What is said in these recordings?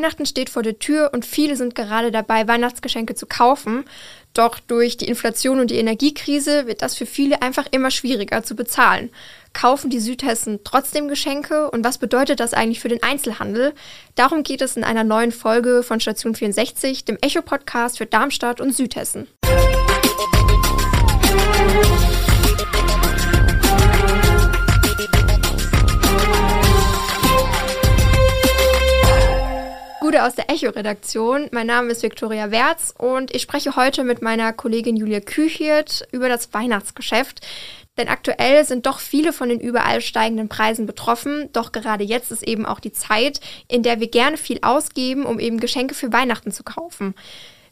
Weihnachten steht vor der Tür und viele sind gerade dabei, Weihnachtsgeschenke zu kaufen. Doch durch die Inflation und die Energiekrise wird das für viele einfach immer schwieriger zu bezahlen. Kaufen die Südhessen trotzdem Geschenke und was bedeutet das eigentlich für den Einzelhandel? Darum geht es in einer neuen Folge von Station 64, dem Echo-Podcast für Darmstadt und Südhessen. Gude aus der Echo-Redaktion. Mein Name ist Viktoria Werz und ich spreche heute mit meiner Kollegin Julia Küchiert über das Weihnachtsgeschäft. Denn aktuell sind doch viele von den überall steigenden Preisen betroffen. Doch gerade jetzt ist eben auch die Zeit, in der wir gerne viel ausgeben, um eben Geschenke für Weihnachten zu kaufen.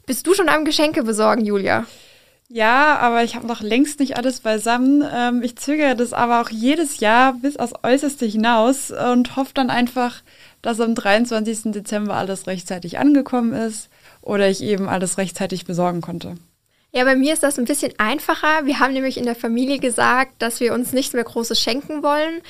Bist du schon am Geschenke besorgen, Julia? Ja, aber ich habe noch längst nicht alles beisammen. Ähm, ich zögere das aber auch jedes Jahr bis aufs Äußerste hinaus und hoffe dann einfach, dass am 23. Dezember alles rechtzeitig angekommen ist oder ich eben alles rechtzeitig besorgen konnte. Ja, bei mir ist das ein bisschen einfacher. Wir haben nämlich in der Familie gesagt, dass wir uns nichts mehr Großes schenken wollen,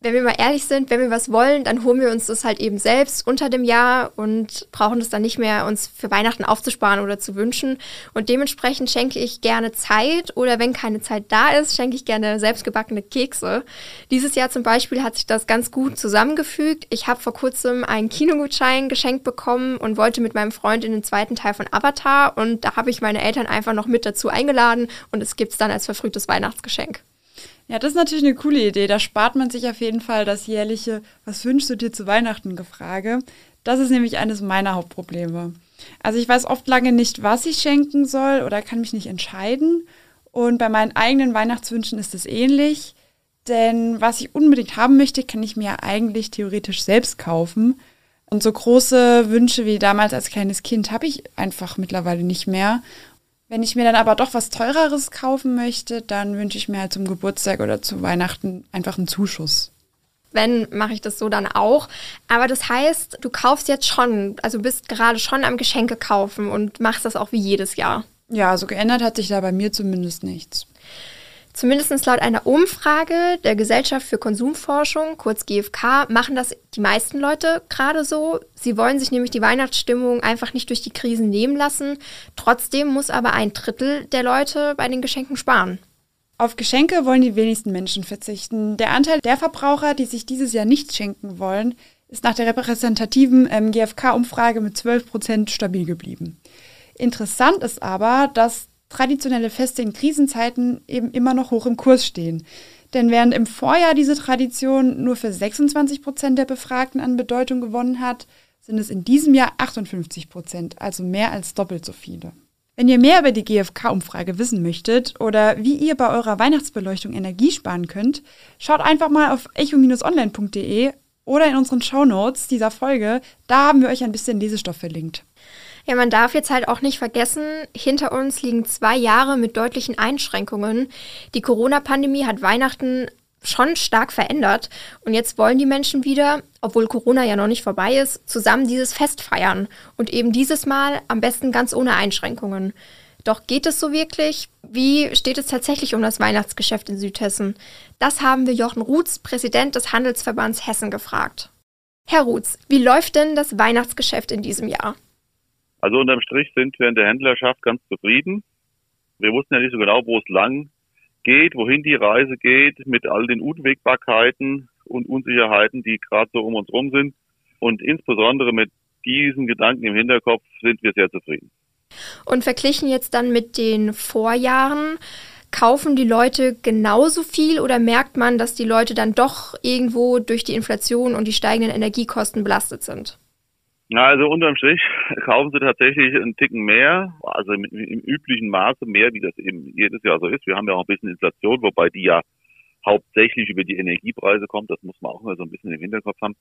wenn wir mal ehrlich sind, wenn wir was wollen, dann holen wir uns das halt eben selbst unter dem Jahr und brauchen das dann nicht mehr uns für Weihnachten aufzusparen oder zu wünschen. Und dementsprechend schenke ich gerne Zeit oder wenn keine Zeit da ist, schenke ich gerne selbstgebackene Kekse. Dieses Jahr zum Beispiel hat sich das ganz gut zusammengefügt. Ich habe vor kurzem einen Kinogutschein geschenkt bekommen und wollte mit meinem Freund in den zweiten Teil von Avatar und da habe ich meine Eltern einfach noch mit dazu eingeladen und es gibt es dann als verfrühtes Weihnachtsgeschenk. Ja, das ist natürlich eine coole Idee. Da spart man sich auf jeden Fall das jährliche Was wünschst du dir zu Weihnachten gefrage. Das ist nämlich eines meiner Hauptprobleme. Also ich weiß oft lange nicht, was ich schenken soll oder kann mich nicht entscheiden. Und bei meinen eigenen Weihnachtswünschen ist es ähnlich. Denn was ich unbedingt haben möchte, kann ich mir eigentlich theoretisch selbst kaufen. Und so große Wünsche wie damals als kleines Kind habe ich einfach mittlerweile nicht mehr. Wenn ich mir dann aber doch was Teureres kaufen möchte, dann wünsche ich mir halt zum Geburtstag oder zu Weihnachten einfach einen Zuschuss. Wenn, mache ich das so dann auch. Aber das heißt, du kaufst jetzt schon, also bist gerade schon am Geschenke kaufen und machst das auch wie jedes Jahr. Ja, so geändert hat sich da bei mir zumindest nichts. Zumindest laut einer Umfrage der Gesellschaft für Konsumforschung, kurz GfK, machen das die meisten Leute gerade so. Sie wollen sich nämlich die Weihnachtsstimmung einfach nicht durch die Krisen nehmen lassen. Trotzdem muss aber ein Drittel der Leute bei den Geschenken sparen. Auf Geschenke wollen die wenigsten Menschen verzichten. Der Anteil der Verbraucher, die sich dieses Jahr nichts schenken wollen, ist nach der repräsentativen ähm, GfK-Umfrage mit 12 Prozent stabil geblieben. Interessant ist aber, dass traditionelle Feste in Krisenzeiten eben immer noch hoch im Kurs stehen. Denn während im Vorjahr diese Tradition nur für 26 Prozent der Befragten an Bedeutung gewonnen hat, sind es in diesem Jahr 58 Prozent, also mehr als doppelt so viele. Wenn ihr mehr über die GfK-Umfrage wissen möchtet oder wie ihr bei eurer Weihnachtsbeleuchtung Energie sparen könnt, schaut einfach mal auf echo-online.de oder in unseren Show Notes dieser Folge. Da haben wir euch ein bisschen Lesestoff verlinkt. Ja, man darf jetzt halt auch nicht vergessen, hinter uns liegen zwei Jahre mit deutlichen Einschränkungen. Die Corona-Pandemie hat Weihnachten schon stark verändert. Und jetzt wollen die Menschen wieder, obwohl Corona ja noch nicht vorbei ist, zusammen dieses Fest feiern. Und eben dieses Mal am besten ganz ohne Einschränkungen. Doch geht es so wirklich? Wie steht es tatsächlich um das Weihnachtsgeschäft in Südhessen? Das haben wir Jochen Ruths, Präsident des Handelsverbands Hessen, gefragt. Herr Ruths, wie läuft denn das Weihnachtsgeschäft in diesem Jahr? Also unterm Strich sind wir in der Händlerschaft ganz zufrieden. Wir wussten ja nicht so genau, wo es lang geht, wohin die Reise geht, mit all den Unwägbarkeiten und Unsicherheiten, die gerade so um uns rum sind. Und insbesondere mit diesen Gedanken im Hinterkopf sind wir sehr zufrieden. Und verglichen jetzt dann mit den Vorjahren, kaufen die Leute genauso viel oder merkt man, dass die Leute dann doch irgendwo durch die Inflation und die steigenden Energiekosten belastet sind? Na, also unterm Strich kaufen sie tatsächlich einen Ticken mehr, also im, im, üblichen Maße mehr, wie das eben jedes Jahr so ist. Wir haben ja auch ein bisschen Inflation, wobei die ja hauptsächlich über die Energiepreise kommt. Das muss man auch mal so ein bisschen im Hinterkopf haben.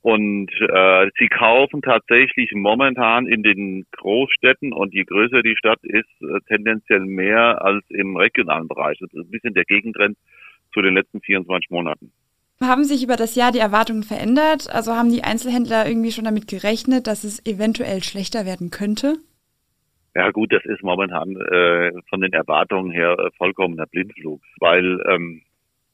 Und äh, sie kaufen tatsächlich momentan in den Großstädten und je größer die Stadt ist, äh, tendenziell mehr als im regionalen Bereich. Das ist ein bisschen der Gegentrend zu den letzten 24 Monaten. Haben sich über das Jahr die Erwartungen verändert? Also haben die Einzelhändler irgendwie schon damit gerechnet, dass es eventuell schlechter werden könnte? Ja gut, das ist momentan äh, von den Erwartungen her äh, vollkommener Blindflug, weil ähm,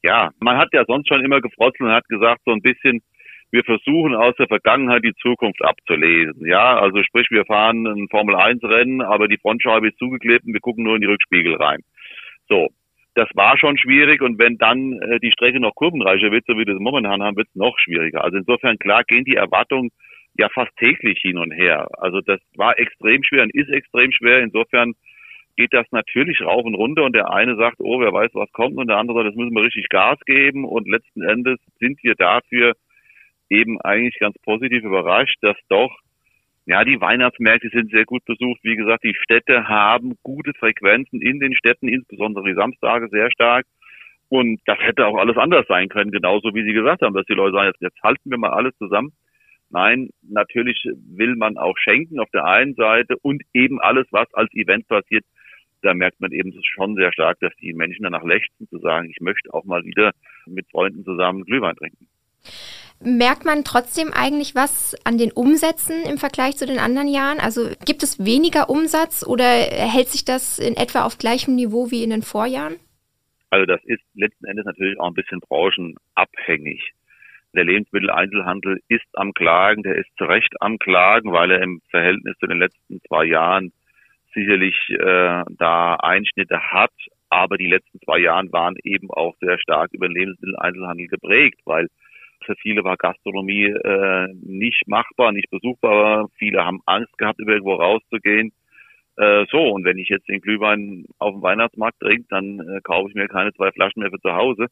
ja, man hat ja sonst schon immer gefrotzt und hat gesagt, so ein bisschen wir versuchen aus der Vergangenheit die Zukunft abzulesen. Ja, also sprich, wir fahren ein Formel 1 Rennen, aber die Frontscheibe ist zugeklebt und wir gucken nur in die Rückspiegel rein. So. Das war schon schwierig und wenn dann äh, die Strecke noch kurvenreicher wird, so wie wir das momentan haben, wird es noch schwieriger. Also insofern klar gehen die Erwartungen ja fast täglich hin und her. Also das war extrem schwer und ist extrem schwer. Insofern geht das natürlich rauf und runter und der eine sagt, oh, wer weiß, was kommt und der andere sagt, das müssen wir richtig Gas geben und letzten Endes sind wir dafür eben eigentlich ganz positiv überrascht, dass doch ja, die Weihnachtsmärkte sind sehr gut besucht. Wie gesagt, die Städte haben gute Frequenzen in den Städten, insbesondere die Samstage sehr stark. Und das hätte auch alles anders sein können, genauso wie Sie gesagt haben, dass die Leute sagen, jetzt, jetzt halten wir mal alles zusammen. Nein, natürlich will man auch schenken auf der einen Seite und eben alles, was als Event passiert, da merkt man eben schon sehr stark, dass die Menschen danach lechzen, zu sagen, ich möchte auch mal wieder mit Freunden zusammen Glühwein trinken. Merkt man trotzdem eigentlich was an den Umsätzen im Vergleich zu den anderen Jahren? Also gibt es weniger Umsatz oder hält sich das in etwa auf gleichem Niveau wie in den Vorjahren? Also das ist letzten Endes natürlich auch ein bisschen branchenabhängig. Der Lebensmitteleinzelhandel ist am Klagen, der ist zu Recht am Klagen, weil er im Verhältnis zu den letzten zwei Jahren sicherlich äh, da Einschnitte hat. Aber die letzten zwei Jahren waren eben auch sehr stark über den Lebensmitteleinzelhandel geprägt, weil für viele war Gastronomie äh, nicht machbar, nicht besuchbar. Viele haben Angst gehabt, irgendwo rauszugehen. Äh, so, und wenn ich jetzt den Glühwein auf dem Weihnachtsmarkt trinke, dann äh, kaufe ich mir keine zwei Flaschen mehr für zu Hause.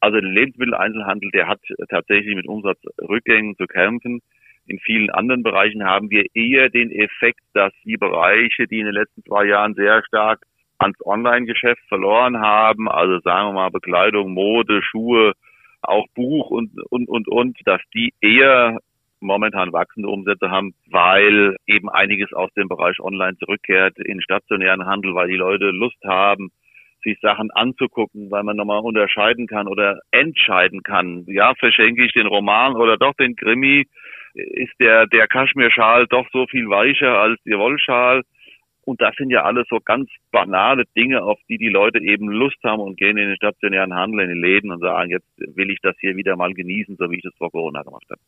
Also der Lebensmitteleinzelhandel, der hat tatsächlich mit Umsatzrückgängen zu kämpfen. In vielen anderen Bereichen haben wir eher den Effekt, dass die Bereiche, die in den letzten zwei Jahren sehr stark ans Online-Geschäft verloren haben, also sagen wir mal Bekleidung, Mode, Schuhe, auch Buch und, und, und, und, dass die eher momentan wachsende Umsätze haben, weil eben einiges aus dem Bereich Online zurückkehrt in stationären Handel, weil die Leute Lust haben, sich Sachen anzugucken, weil man nochmal unterscheiden kann oder entscheiden kann. Ja, verschenke ich den Roman oder doch den Krimi? Ist der, der Kaschmirschal doch so viel weicher als der Wollschal? Und das sind ja alles so ganz banale Dinge, auf die die Leute eben Lust haben und gehen in den stationären Handel, in den Läden und sagen, jetzt will ich das hier wieder mal genießen, so wie ich das vor Corona gemacht habe.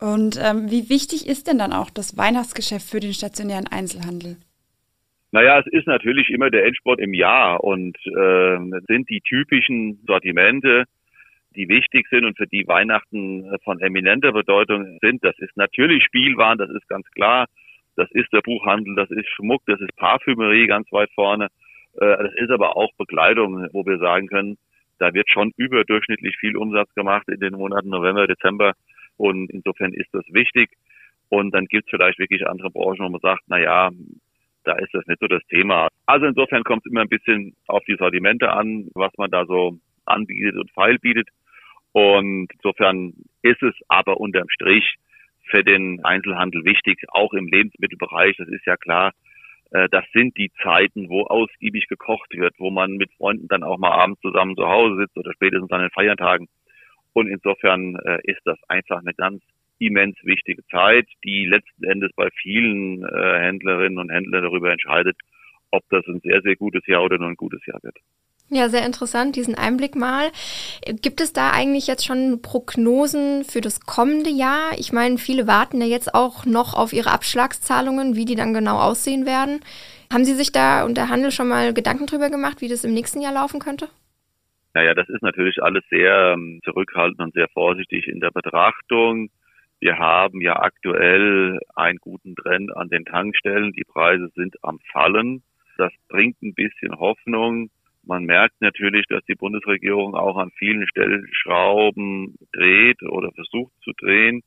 Und ähm, wie wichtig ist denn dann auch das Weihnachtsgeschäft für den stationären Einzelhandel? Naja, es ist natürlich immer der Endsport im Jahr und äh, sind die typischen Sortimente, die wichtig sind und für die Weihnachten von eminenter Bedeutung sind. Das ist natürlich Spielwaren, das ist ganz klar das ist der Buchhandel, das ist Schmuck, das ist Parfümerie ganz weit vorne. Äh, das ist aber auch Bekleidung, wo wir sagen können, da wird schon überdurchschnittlich viel Umsatz gemacht in den Monaten November, Dezember. Und insofern ist das wichtig. Und dann gibt es vielleicht wirklich andere Branchen, wo man sagt, na ja, da ist das nicht so das Thema. Also insofern kommt es immer ein bisschen auf die Sortimente an, was man da so anbietet und feil bietet. Und insofern ist es aber unterm Strich für den Einzelhandel wichtig, auch im Lebensmittelbereich. Das ist ja klar. Äh, das sind die Zeiten, wo ausgiebig gekocht wird, wo man mit Freunden dann auch mal abends zusammen zu Hause sitzt oder spätestens an den Feiertagen. Und insofern äh, ist das einfach eine ganz immens wichtige Zeit, die letzten Endes bei vielen äh, Händlerinnen und Händlern darüber entscheidet, ob das ein sehr, sehr gutes Jahr oder nur ein gutes Jahr wird. Ja, sehr interessant, diesen Einblick mal. Gibt es da eigentlich jetzt schon Prognosen für das kommende Jahr? Ich meine, viele warten ja jetzt auch noch auf ihre Abschlagszahlungen, wie die dann genau aussehen werden. Haben Sie sich da und der Handel schon mal Gedanken drüber gemacht, wie das im nächsten Jahr laufen könnte? Naja, das ist natürlich alles sehr ähm, zurückhaltend und sehr vorsichtig in der Betrachtung. Wir haben ja aktuell einen guten Trend an den Tankstellen. Die Preise sind am Fallen. Das bringt ein bisschen Hoffnung. Man merkt natürlich, dass die Bundesregierung auch an vielen Stellschrauben dreht oder versucht zu drehen.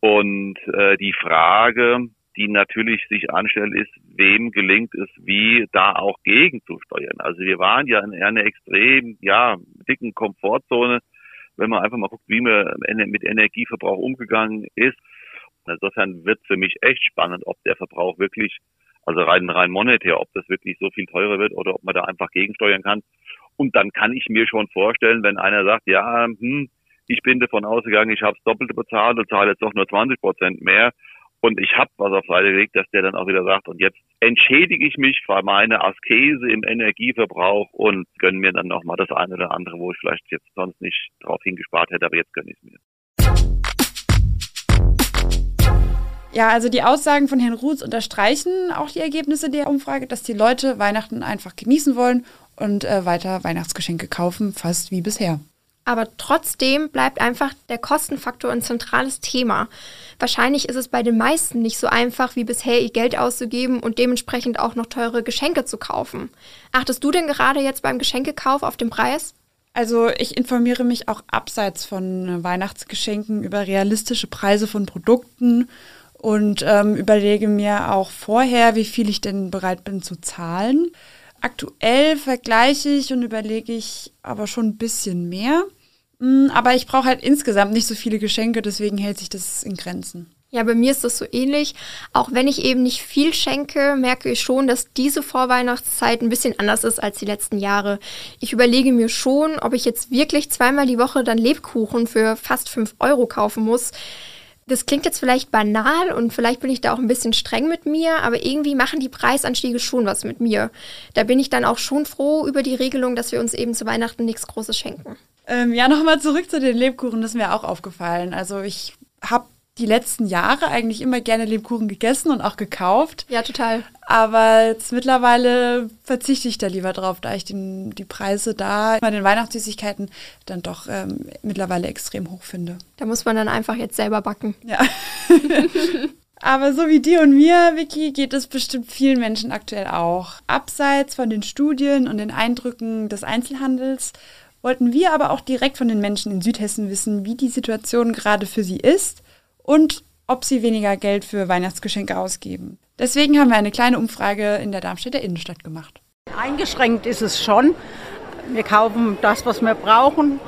Und äh, die Frage, die natürlich sich anstellt, ist, wem gelingt es, wie da auch gegenzusteuern. Also wir waren ja in einer extrem, ja, dicken Komfortzone, wenn man einfach mal guckt, wie man mit Energieverbrauch umgegangen ist. Insofern wird für mich echt spannend, ob der Verbrauch wirklich also rein, rein monetär, ob das wirklich so viel teurer wird oder ob man da einfach gegensteuern kann. Und dann kann ich mir schon vorstellen, wenn einer sagt, ja, hm, ich bin davon ausgegangen, ich habe das Doppelte bezahlt und zahle jetzt doch nur 20 Prozent mehr und ich habe was auf Seite gelegt, dass der dann auch wieder sagt, und jetzt entschädige ich mich für meine Askese im Energieverbrauch und gönne mir dann nochmal das eine oder andere, wo ich vielleicht jetzt sonst nicht drauf hingespart hätte, aber jetzt gönne ich es mir. Ja, also die Aussagen von Herrn Ruths unterstreichen auch die Ergebnisse der Umfrage, dass die Leute Weihnachten einfach genießen wollen und äh, weiter Weihnachtsgeschenke kaufen, fast wie bisher. Aber trotzdem bleibt einfach der Kostenfaktor ein zentrales Thema. Wahrscheinlich ist es bei den meisten nicht so einfach wie bisher, ihr Geld auszugeben und dementsprechend auch noch teure Geschenke zu kaufen. Achtest du denn gerade jetzt beim Geschenkekauf auf den Preis? Also ich informiere mich auch abseits von Weihnachtsgeschenken über realistische Preise von Produkten und ähm, überlege mir auch vorher, wie viel ich denn bereit bin zu zahlen. Aktuell vergleiche ich und überlege ich aber schon ein bisschen mehr. Mm, aber ich brauche halt insgesamt nicht so viele Geschenke, deswegen hält sich das in Grenzen. Ja, bei mir ist das so ähnlich. Auch wenn ich eben nicht viel schenke, merke ich schon, dass diese Vorweihnachtszeit ein bisschen anders ist als die letzten Jahre. Ich überlege mir schon, ob ich jetzt wirklich zweimal die Woche dann Lebkuchen für fast 5 Euro kaufen muss. Das klingt jetzt vielleicht banal und vielleicht bin ich da auch ein bisschen streng mit mir, aber irgendwie machen die Preisanstiege schon was mit mir. Da bin ich dann auch schon froh über die Regelung, dass wir uns eben zu Weihnachten nichts Großes schenken. Ähm, ja, nochmal zurück zu den Lebkuchen, das ist mir auch aufgefallen. Also ich habe die letzten Jahre eigentlich immer gerne Lebkuchen gegessen und auch gekauft. Ja, total. Aber jetzt mittlerweile verzichte ich da lieber drauf, da ich den, die Preise da bei den Weihnachtssüßigkeiten dann doch ähm, mittlerweile extrem hoch finde. Da muss man dann einfach jetzt selber backen. Ja. Aber so wie dir und mir, Vicky, geht es bestimmt vielen Menschen aktuell auch. Abseits von den Studien und den Eindrücken des Einzelhandels wollten wir aber auch direkt von den Menschen in Südhessen wissen, wie die Situation gerade für sie ist und ob sie weniger Geld für Weihnachtsgeschenke ausgeben. Deswegen haben wir eine kleine Umfrage in der Darmstädter Innenstadt gemacht. Eingeschränkt ist es schon. Wir kaufen das, was wir brauchen.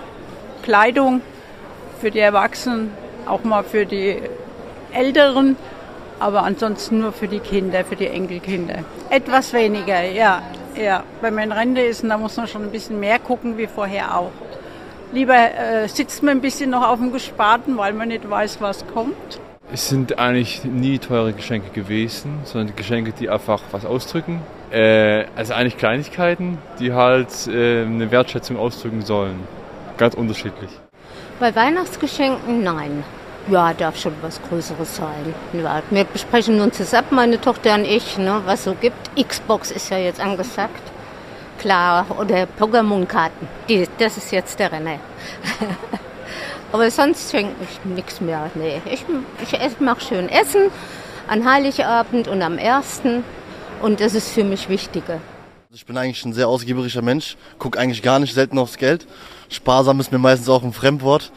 Kleidung für die Erwachsenen, auch mal für die Älteren, aber ansonsten nur für die Kinder, für die Enkelkinder. Etwas weniger, ja. ja. Wenn man in Rente ist, da muss man schon ein bisschen mehr gucken wie vorher auch. Lieber äh, sitzt man ein bisschen noch auf dem Gesparten, weil man nicht weiß, was kommt. Es sind eigentlich nie teure Geschenke gewesen, sondern Geschenke, die einfach was ausdrücken. Äh, also eigentlich Kleinigkeiten, die halt äh, eine Wertschätzung ausdrücken sollen. Ganz unterschiedlich. Bei Weihnachtsgeschenken nein. Ja, darf schon was Größeres sein. Ja, wir besprechen uns zusammen, meine Tochter und ich, ne, was so gibt. Xbox ist ja jetzt angesagt klar, oder Pokémon-Karten. Das ist jetzt der Renner. Aber sonst schenke ich nichts mehr. Nee, ich, ich mache schön Essen an Heiligabend und am 1. Und das ist für mich wichtiger. Ich bin eigentlich ein sehr ausgeberischer Mensch, gucke eigentlich gar nicht selten aufs Geld. Sparsam ist mir meistens auch ein Fremdwort.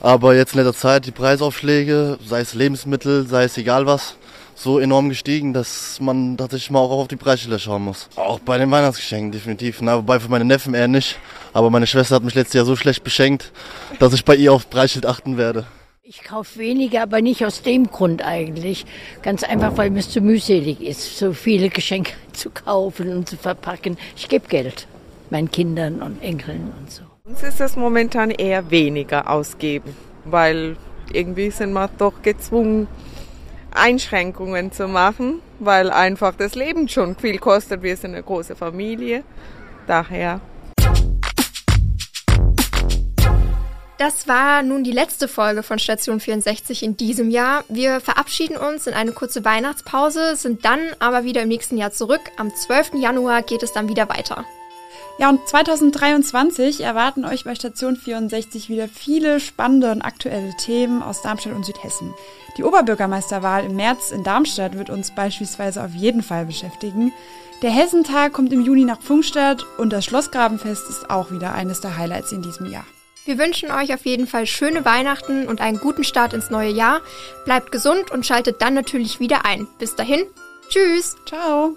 Aber jetzt in letzter Zeit die Preisaufschläge, sei es Lebensmittel, sei es egal was, so enorm gestiegen, dass man tatsächlich mal auch auf die Preisschilder schauen muss. Auch bei den Weihnachtsgeschenken definitiv. Na, wobei für meine Neffen eher nicht. Aber meine Schwester hat mich letztes Jahr so schlecht beschenkt, dass ich bei ihr auf Preisschild achten werde. Ich kaufe weniger, aber nicht aus dem Grund eigentlich. Ganz einfach, weil mir es zu mühselig ist, so viele Geschenke zu kaufen und zu verpacken. Ich gebe Geld meinen Kindern und Enkeln und so. Uns ist es momentan eher weniger ausgeben, weil irgendwie sind wir doch gezwungen, Einschränkungen zu machen, weil einfach das Leben schon viel kostet. Wir sind eine große Familie. Daher. Das war nun die letzte Folge von Station 64 in diesem Jahr. Wir verabschieden uns in eine kurze Weihnachtspause, sind dann aber wieder im nächsten Jahr zurück. Am 12. Januar geht es dann wieder weiter. Ja, und 2023 erwarten euch bei Station 64 wieder viele spannende und aktuelle Themen aus Darmstadt und Südhessen. Die Oberbürgermeisterwahl im März in Darmstadt wird uns beispielsweise auf jeden Fall beschäftigen. Der Hessentag kommt im Juni nach Funkstadt und das Schlossgrabenfest ist auch wieder eines der Highlights in diesem Jahr. Wir wünschen euch auf jeden Fall schöne Weihnachten und einen guten Start ins neue Jahr. Bleibt gesund und schaltet dann natürlich wieder ein. Bis dahin, tschüss. Ciao.